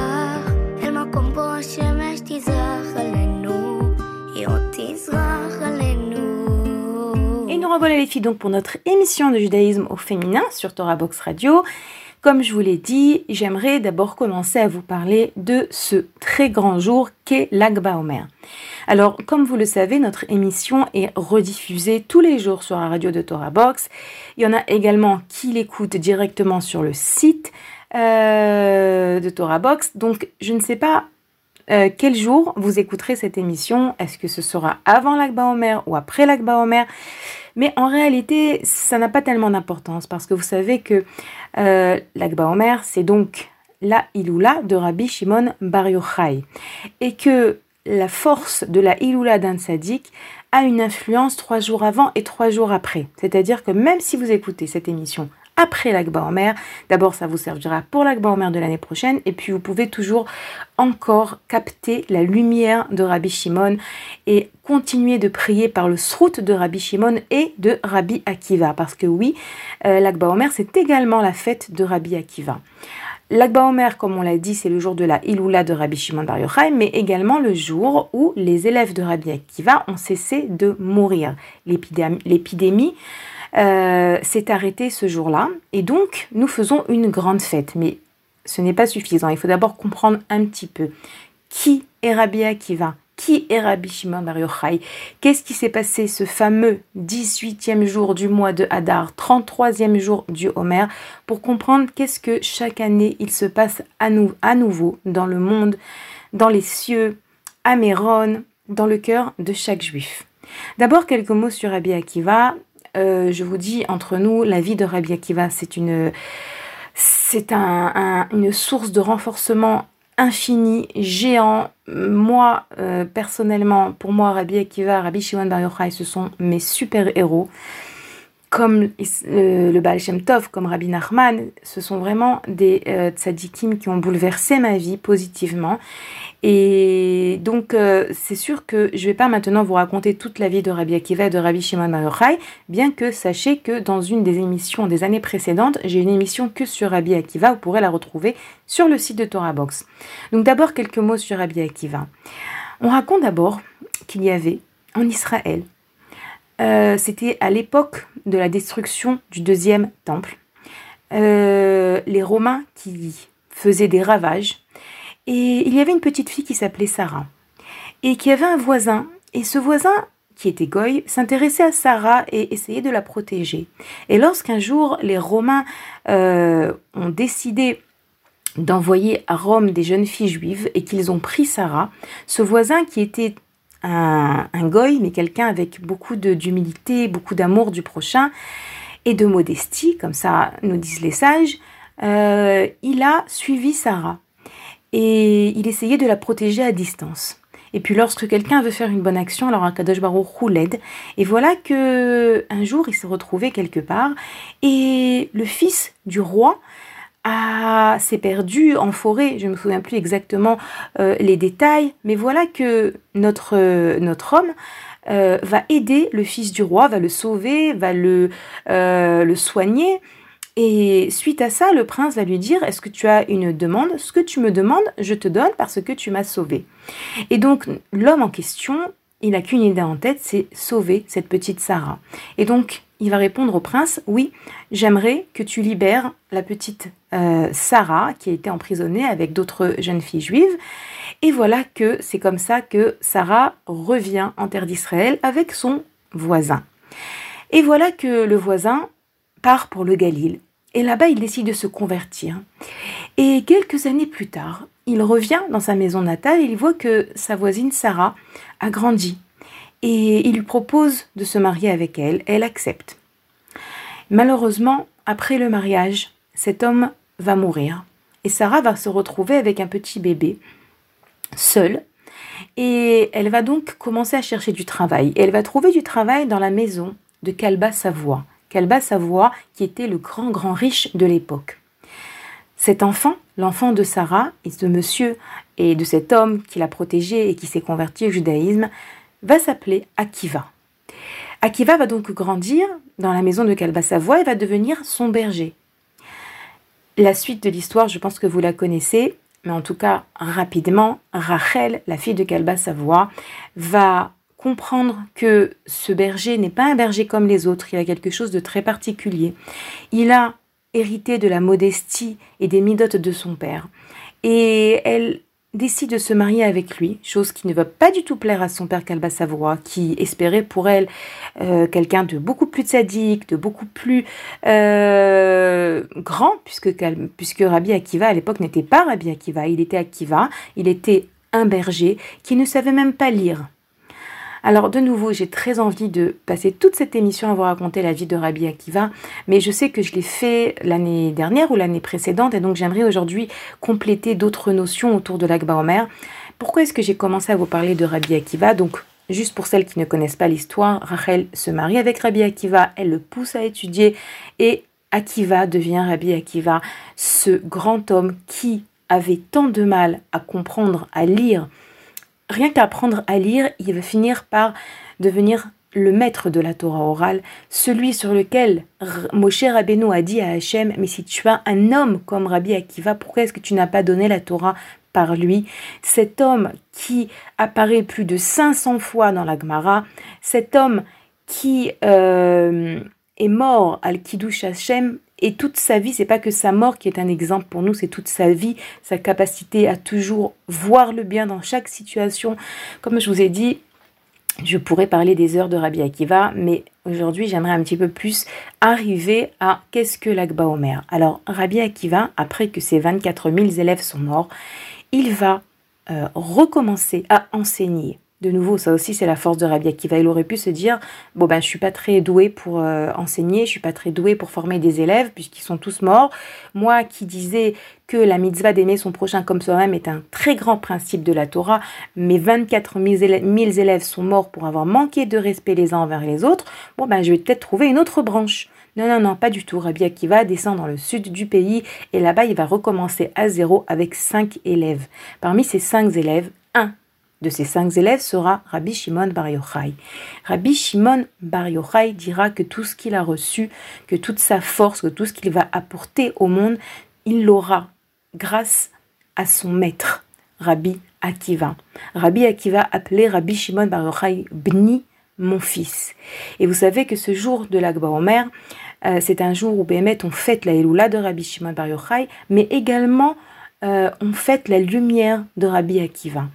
Revoilà les filles donc pour notre émission de judaïsme au féminin sur Torah Box Radio. Comme je vous l'ai dit, j'aimerais d'abord commencer à vous parler de ce très grand jour qu'est l'Akba Omer. Alors, comme vous le savez, notre émission est rediffusée tous les jours sur la radio de Torah Box. Il y en a également qui l'écoutent directement sur le site euh, de Torah Box. Donc, je ne sais pas euh, quel jour vous écouterez cette émission? Est-ce que ce sera avant l'Akba Omer ou après l'Akba Omer Mais en réalité, ça n'a pas tellement d'importance parce que vous savez que euh, l'Akba Omer, c'est donc la Iloula de Rabbi Shimon Bar Yochai. Et que la force de la Iloula d'un sadique a une influence trois jours avant et trois jours après. C'est-à-dire que même si vous écoutez cette émission après l'Akba mer. D'abord, ça vous servira pour l'Akba mer de l'année prochaine. Et puis, vous pouvez toujours encore capter la lumière de Rabbi Shimon et continuer de prier par le srout de Rabbi Shimon et de Rabbi Akiva. Parce que oui, euh, l'Akba mer, c'est également la fête de Rabbi Akiva. L'Akba Omer, comme on l'a dit, c'est le jour de la Iloula de Rabbi Shimon Bar mais également le jour où les élèves de Rabbi Akiva ont cessé de mourir. L'épidémie euh, s'est arrêté ce jour-là. Et donc, nous faisons une grande fête. Mais ce n'est pas suffisant. Il faut d'abord comprendre un petit peu qui est Rabbi Akiva, qui est Rabbi Shimon Bar Yochai, qu'est-ce qui s'est passé ce fameux 18e jour du mois de Hadar, 33e jour du Homer, pour comprendre qu'est-ce que chaque année il se passe à, à nouveau dans le monde, dans les cieux, à Méron, dans le cœur de chaque juif? D'abord, quelques mots sur Rabbi Akiva. Euh, je vous dis, entre nous, la vie de Rabbi Akiva, c'est une, c'est un, une source de renforcement infini, géant. Moi, euh, personnellement, pour moi, Rabbi Akiva, Rabbi Shimon Bar Yochai, ce sont mes super-héros comme le, Baal Shem Tov, comme Rabbi Nachman, ce sont vraiment des euh, tzadikim qui ont bouleversé ma vie positivement. Et donc, euh, c'est sûr que je ne vais pas maintenant vous raconter toute la vie de Rabbi Akiva et de Rabbi Shimon Yochai, bien que sachez que dans une des émissions des années précédentes, j'ai une émission que sur Rabbi Akiva, vous pourrez la retrouver sur le site de Torah Box. Donc d'abord quelques mots sur Rabbi Akiva. On raconte d'abord qu'il y avait en Israël euh, c'était à l'époque de la destruction du deuxième temple. Euh, les Romains qui faisaient des ravages. Et il y avait une petite fille qui s'appelait Sarah. Et qui avait un voisin. Et ce voisin, qui était Goy, s'intéressait à Sarah et essayait de la protéger. Et lorsqu'un jour les Romains euh, ont décidé d'envoyer à Rome des jeunes filles juives et qu'ils ont pris Sarah, ce voisin qui était un, goy, mais quelqu'un avec beaucoup d'humilité, beaucoup d'amour du prochain et de modestie, comme ça nous disent les sages, euh, il a suivi Sarah et il essayait de la protéger à distance. Et puis lorsque quelqu'un veut faire une bonne action, alors Akadosh Baruch l'aide. Et voilà que un jour il s'est retrouvé quelque part et le fils du roi ah, s'est perdu en forêt. Je ne me souviens plus exactement euh, les détails, mais voilà que notre, euh, notre homme euh, va aider le fils du roi, va le sauver, va le, le soigner. Et suite à ça, le prince va lui dire, est-ce que tu as une demande? Ce que tu me demandes, je te donne parce que tu m'as sauvé. Et donc, l'homme en question, il n'a qu'une idée en tête, c'est sauver cette petite Sarah. Et donc, il va répondre au prince, oui, j'aimerais que tu libères la petite euh, Sarah qui a été emprisonnée avec d'autres jeunes filles juives. Et voilà que c'est comme ça que Sarah revient en terre d'Israël avec son voisin. Et voilà que le voisin part pour le Galil. Et là-bas, il décide de se convertir. Et quelques années plus tard, il revient dans sa maison natale et il voit que sa voisine Sarah a grandi et il lui propose de se marier avec elle. Elle accepte. Malheureusement, après le mariage, cet homme va mourir et Sarah va se retrouver avec un petit bébé, seule. Et elle va donc commencer à chercher du travail. Elle va trouver du travail dans la maison de Calba Savoie. Calba Savoie qui était le grand grand riche de l'époque. Cet enfant, l'enfant de Sarah et de monsieur et de cet homme qui l'a protégé et qui s'est converti au judaïsme, va s'appeler Akiva. Akiva va donc grandir dans la maison de Kalba Savoie et va devenir son berger. La suite de l'histoire, je pense que vous la connaissez, mais en tout cas rapidement, Rachel, la fille de Kalba Savoie, va comprendre que ce berger n'est pas un berger comme les autres, il a quelque chose de très particulier. Il a hérité de la modestie et des midotes de son père. Et elle décide de se marier avec lui, chose qui ne va pas du tout plaire à son père Kalba Savoie, qui espérait pour elle euh, quelqu'un de beaucoup plus sadique, de beaucoup plus euh, grand, puisque, puisque Rabbi Akiva à l'époque n'était pas Rabbi Akiva, il était Akiva, il était un berger qui ne savait même pas lire. Alors de nouveau, j'ai très envie de passer toute cette émission à vous raconter la vie de Rabbi Akiva, mais je sais que je l'ai fait l'année dernière ou l'année précédente, et donc j'aimerais aujourd'hui compléter d'autres notions autour de l'Akba Omer. Pourquoi est-ce que j'ai commencé à vous parler de Rabbi Akiva? Donc Juste pour celles qui ne connaissent pas l'histoire, Rachel se marie avec Rabbi Akiva, elle le pousse à étudier et Akiva devient Rabbi Akiva, ce grand homme qui avait tant de mal à comprendre, à lire rien qu'apprendre à lire, il va finir par devenir le maître de la Torah orale, celui sur lequel Moshe Rabbeinu a dit à Hachem, mais si tu as un homme comme Rabbi Akiva, pourquoi est-ce que tu n'as pas donné la Torah par lui? Cet homme qui apparaît plus de 500 fois dans la Gemara, cet homme qui euh, est mort al Kiddush Hachem et toute sa vie, c'est pas que sa mort qui est un exemple pour nous, c'est toute sa vie, sa capacité à toujours voir le bien dans chaque situation. Comme je vous ai dit, je pourrais parler des heures de Rabbi Akiva, mais aujourd'hui j'aimerais un petit peu plus arriver à qu'est-ce que l'Akba Omer. Alors Rabbi Akiva, après que ses 24 000 élèves sont morts, il va euh, recommencer à enseigner De nouveau, ça aussi, c'est la force de Rabbi Akiva. Il aurait pu se dire Bon, ben, je suis pas très doué pour euh, enseigner, je suis pas très doué pour former des élèves, puisqu'ils sont tous morts. Moi qui disais que la mitzvah d'aimer son prochain comme soi-même est un très grand principe de la Torah, mes 24 000 élèves, sont morts pour avoir manqué de respect les uns envers les autres. Bon, ben, je vais peut-être trouver une autre branche. Non, non, non, pas du tout. Rabbi Akiva descend dans le sud du pays et là-bas, il va recommencer à zéro avec cinq élèves. Parmi ces cinq élèves, un de ces cinq élèves sera Rabbi Shimon Bar Yochai. Rabbi Shimon Bar Yochai dira que tout ce qu'il a reçu, que toute sa force, que tout ce qu'il va apporter au monde, il l'aura grâce à son maître, Rabbi Akiva. Rabbi Akiva appelait Rabbi Shimon Bar Yochai Bni, mon fils. Et vous savez que ce jour de l'Akba Omer, euh, c'est un jour où Bémet on fête la Eloula de Rabbi Shimon Bar Yochai, mais également euh, on fête la lumière de Rabbi Akiva.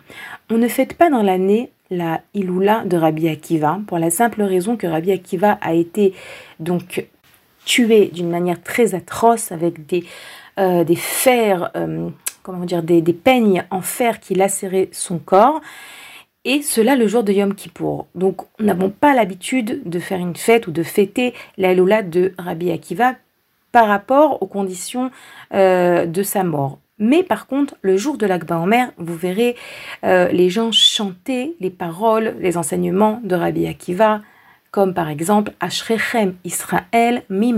On ne fête pas dans l'année la Iloula de Rabbi Akiva pour la simple raison que Rabbi Akiva a été donc tué d'une manière très atroce avec des, euh, fers, euh, comment dire, des, des, peignes en fer qui lacéraient son corps. Et cela le jour de Yom Kippour. Donc, nous n'avons pas l'habitude de faire une fête ou de fêter la Iloula de Rabbi Akiva par rapport aux conditions de sa mort. Mais par contre, le jour de l'Akba Omer, vous verrez euh, les gens chanter les paroles, les enseignements de Rabbi Akiva, comme par exemple Ashrechem Israël, mi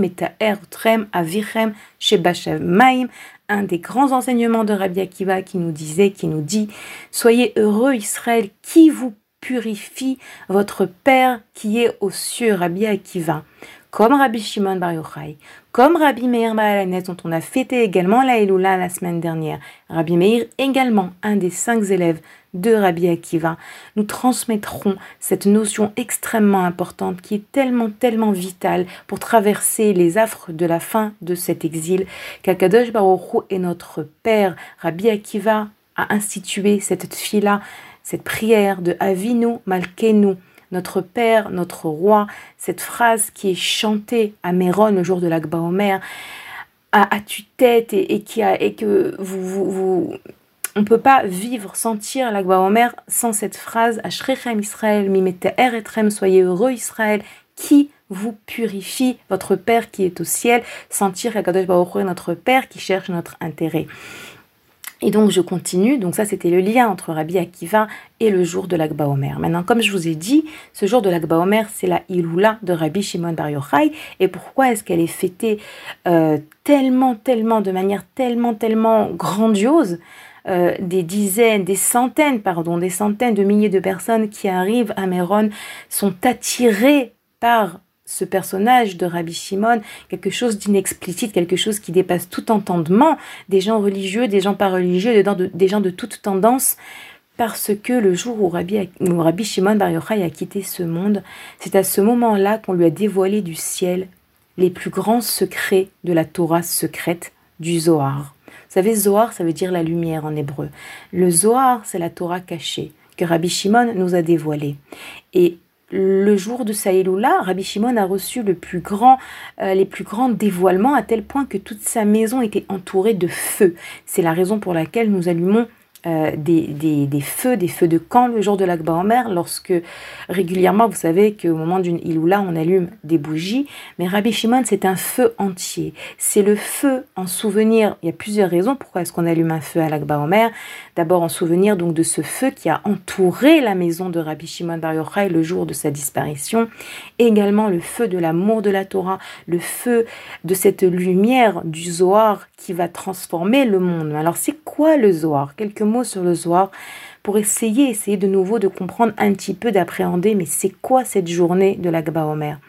trem avirem shebashev maim, un des grands enseignements de Rabbi Akiva qui nous disait, qui nous dit Soyez heureux Israël, qui vous purifie, votre Père qui est aux cieux, Rabbi Akiva comme Rabbi Shimon Bar Yochai, comme Rabbi Meir Baalanes, dont on a fêté également la Elula la semaine dernière. Rabbi Meir, également un des cinq élèves de Rabbi Akiva, nous transmettrons cette notion extrêmement importante qui est tellement, tellement vitale pour traverser les affres de la fin de cet exil, qu'Akadosh Baruch est notre Père. Rabbi Akiva a institué cette fila, cette prière de Avinu Malkenu, notre Père, notre Roi, cette phrase qui est chantée à Méron le jour de l'Akba Omer, à, à tue-tête et, a, et que vous on ne peut pas vivre, sentir l'Akba Omer sans cette phrase Ashrechem Israël, mimete eretrem, soyez heureux Israël, qui vous purifie, votre Père qui est au ciel, sentir Akadosh Baruch notre Père qui cherche notre intérêt. Et donc je continue, donc ça c'était le lien entre Rabbi Akiva et le jour de l'Akba Omer. Maintenant, comme je vous ai dit, ce jour de l'Akba Omer, c'est la Iloula de Rabbi Shimon Bar Yochai. Et pourquoi est-ce qu'elle est fêtée euh, tellement, tellement, de manière tellement, tellement grandiose euh, des dizaines, des centaines, pardon, des centaines de milliers de personnes qui arrivent à Méron sont attirées par ce personnage de Rabbi Shimon, quelque chose d'inexplicite, quelque chose qui dépasse tout entendement, des gens religieux, des gens pas religieux, des gens de toute tendance, parce que le jour où Rabbi, Shimon Bar Yochai a quitté ce monde, c'est à ce moment-là qu'on lui a dévoilé du ciel les plus grands secrets de la Torah secrète du Zohar. Vous savez, Zohar, ça veut dire la lumière en hébreu. Le Zohar, c'est la Torah cachée que Rabbi Shimon nous a dévoilée. Et le jour de Saïloula, Rabbi Shimon a reçu le plus grand, euh, les plus grands dévoilements à tel point que toute sa maison était entourée de feu. C'est la raison pour laquelle nous allumons euh, des, des, feux, des feux de camp le jour de l'Akba en mer, lorsque régulièrement, vous savez qu'au moment d'une Iloula, on allume des bougies, mais Rabbi Shimon, c'est un feu entier. C'est le feu en souvenir, il y a plusieurs raisons pourquoi est-ce qu'on allume un feu à l'Akba en mer. D'abord en souvenir donc de ce feu qui a entouré la maison de Rabbi Shimon Bar Yochai le jour de sa disparition, également le feu de l'amour de la Torah, le feu de cette lumière du Zohar qui va transformer le monde. Alors c'est quoi le Zohar? Quelques mots sur le Zohar pour essayer, essayer de nouveau de comprendre un petit peu, d'appréhender, mais c'est quoi cette journée de l'Agba Omer?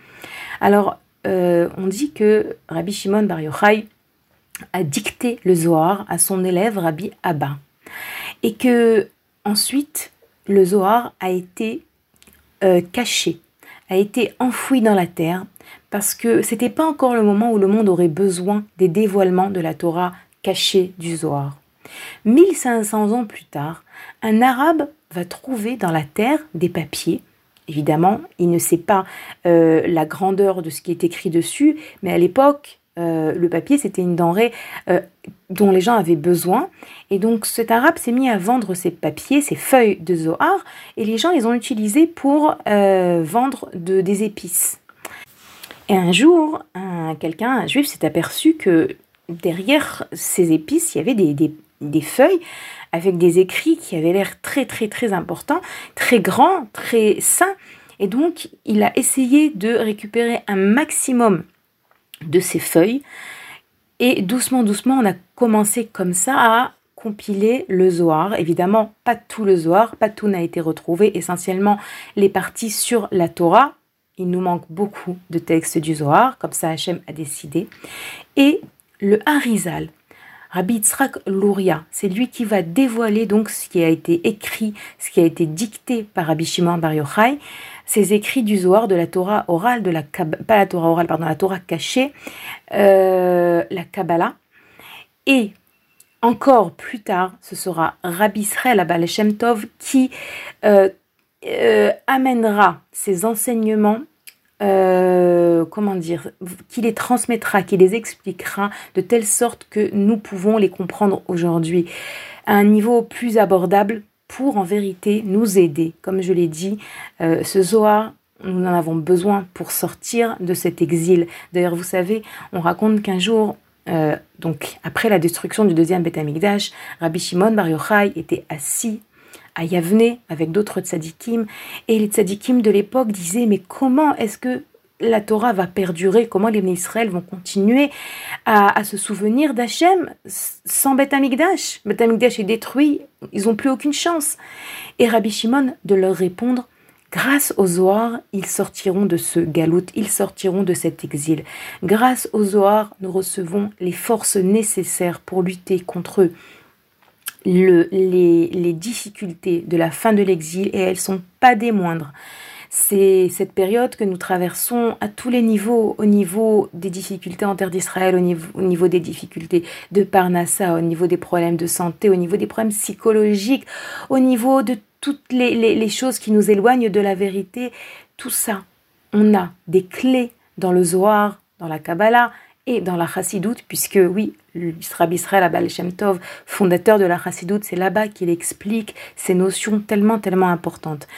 Alors, euh, on dit que Rabbi Shimon Bar Yochai a dicté le Zohar à son élève Rabbi Abba. Et que ensuite, le Zohar a été euh, caché, a été enfoui dans la terre, parce que c'était pas encore le moment où le monde aurait besoin des dévoilements de la Torah cachée du Zohar. 1500 ans plus tard, un arabe va trouver dans la terre des papiers. Évidemment, il ne sait pas euh, la grandeur de ce qui est écrit dessus, mais à l'époque, euh, le papier, c'était une denrée euh, dont les gens avaient besoin. Et donc cet arabe s'est mis à vendre ces papiers, ces feuilles de Zohar, et les gens les ont utilisés pour vendre de, des épices. Et un jour, un, quelqu'un, un juif, s'est aperçu que derrière ces épices, il y avait des feuilles avec des écrits qui avaient l'air très très très importants, très grands, très sains. Et donc, il a essayé de récupérer un maximum de ces feuilles et doucement, doucement, on a commencé comme ça à compiler le Zohar. Évidemment, pas tout le Zohar, pas tout n'a été retrouvé, essentiellement les parties sur la Torah. Il nous manque beaucoup de textes du Zohar, comme ça Hachem a décidé. Et le Harizal, Rabbi Yitzhak Luria, c'est lui qui va dévoiler donc ce qui a été écrit, ce qui a été dicté par Rabbi Shimon Bar Yochai, ces écrits du Zohar, de la Torah orale, de la pas la Torah orale, pardon, la Torah cachée, euh, la Kabbalah. Et encore plus tard, ce sera Rabbi Israël Abal Shem Tov qui euh, euh, amènera ces enseignements comment dire, qui les transmettra, qui les expliquera de telle sorte que nous pouvons les comprendre aujourd'hui à un niveau plus abordable pour en vérité nous aider. Comme je l'ai dit, euh, ce Zohar, nous en avons besoin pour sortir de cet exil. D'ailleurs, vous savez, on raconte qu'un jour, euh, donc après la destruction du deuxième Beth Amikdash, Rabbi Shimon Bar Yochai était assis à Yavne avec d'autres tzadikim, et les tzadikim de l'époque disaient mais comment est-ce que la Torah va perdurer, comment les Israël vont continuer à, se souvenir d'Hachem sans Beth Amikdash? Beth Amikdash est détruit, ils n'ont plus aucune chance. Et Rabbi Shimon de leur répondre, grâce au Zohar, ils sortiront de ce galout, ils sortiront de cet exil. Grâce au Zohar, nous recevons les forces nécessaires pour lutter contre le, les, les difficultés de la fin de l'exil et elles sont pas des moindres. C'est cette période que nous traversons à tous les niveaux, au niveau des difficultés en terre d'Israël, au niveau, au niveau des difficultés de Parnassa, au niveau des problèmes de santé, au niveau des problèmes psychologiques, au niveau de toutes les, les, choses qui nous éloignent de la vérité. Tout ça, on a des clés dans le Zohar, dans la Kabbalah et dans la Chassidoute, puisque oui, Rabbi Israël Abal Shem Tov, fondateur de la Chassidoute, c'est là-bas qu'il explique ces notions tellement, tellement importantes.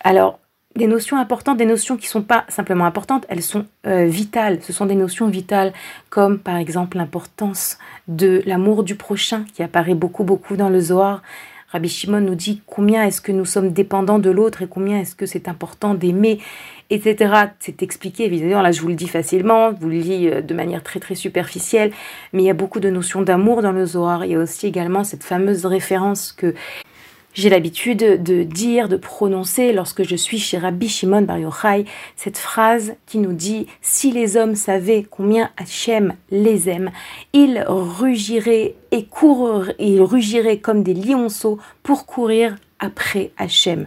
Alors, des notions importantes, des notions qui ne sont pas simplement importantes, elles sont euh, vitales. Ce sont des notions vitales comme par exemple l'importance de l'amour du prochain qui apparaît beaucoup beaucoup dans le Zohar. Rabbi Shimon nous dit combien est-ce que nous sommes dépendants de l'autre et combien est-ce que c'est important d'aimer, etc. C'est expliqué, évidemment, là je vous le dis facilement, je vous le dis euh, de manière très très superficielle, mais il y a beaucoup de notions d'amour dans le Zohar. Il y a aussi également cette fameuse référence que j'ai l'habitude de dire, de prononcer lorsque je suis chez Rabbi Shimon Bar Yochai cette phrase qui nous dit si les hommes savaient combien Hachem les aime, ils rugiraient et courraient, ils rugiraient comme des lionceaux pour courir après Hachem.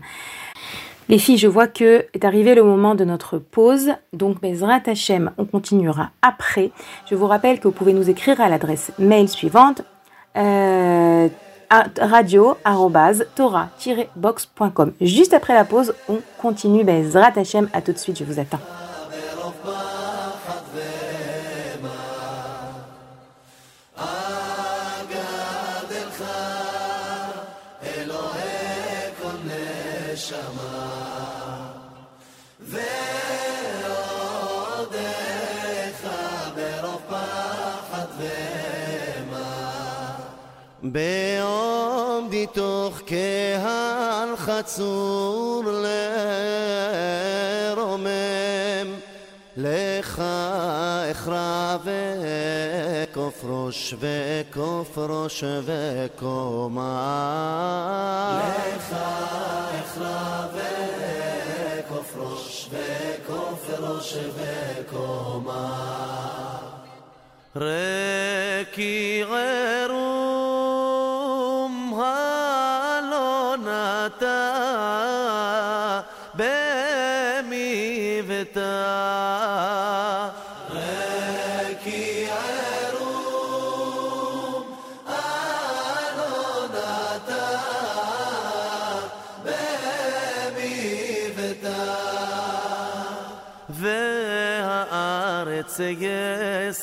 Les filles, je vois que est arrivé le moment de notre pause, donc Bezrat Hachem, on continuera après. Je vous rappelle que vous pouvez nous écrire à l'adresse mail suivante. Euh, radio-tora-box.com. Juste après la pause, on continue. Ben, Zrat Hashem, à tout de suite, je vous attends. חצור לרומם לך אכרע וכוף ראש וכוף ראש וקומה לך אכרע וכוף ראש וכוף ראש וקומה רקי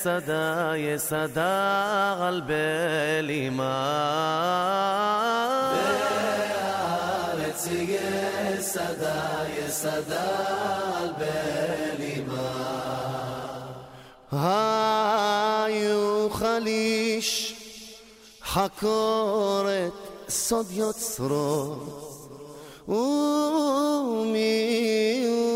במבטא והארץ יש יסדה יסדה על בלימה והארץ יסדה יסדה על בלימה היו חליש חקורת סוד יוצרו ומי הוא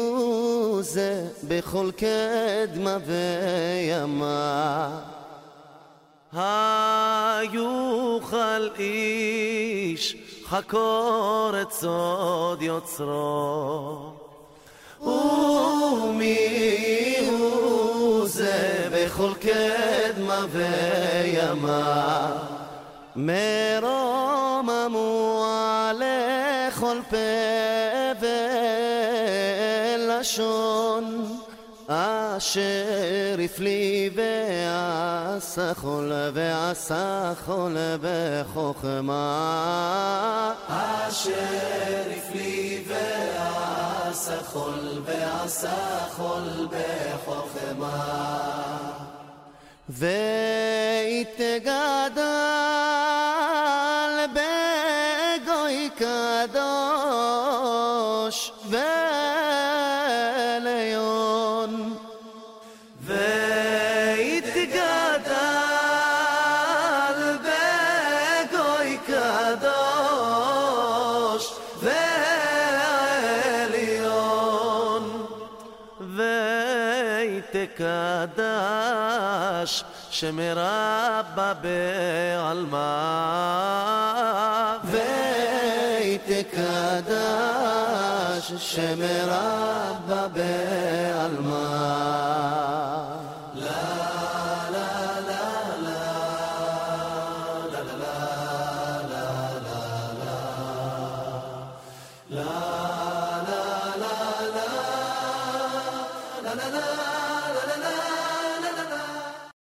זה בכל קדמה וימה. היוכל איש חקור את סוד יוצרו. ומי הוא זה בכל קדמה וימה? מרום אמורה לכל פה ולשון אשר הפליא ועשה חול ועשה חול בחוכמה אשר הפליא ועשה חול ועשה חול בחוכמה ויתגדל ויתקדש שמרבה בעלמה ויתקדש שמרבה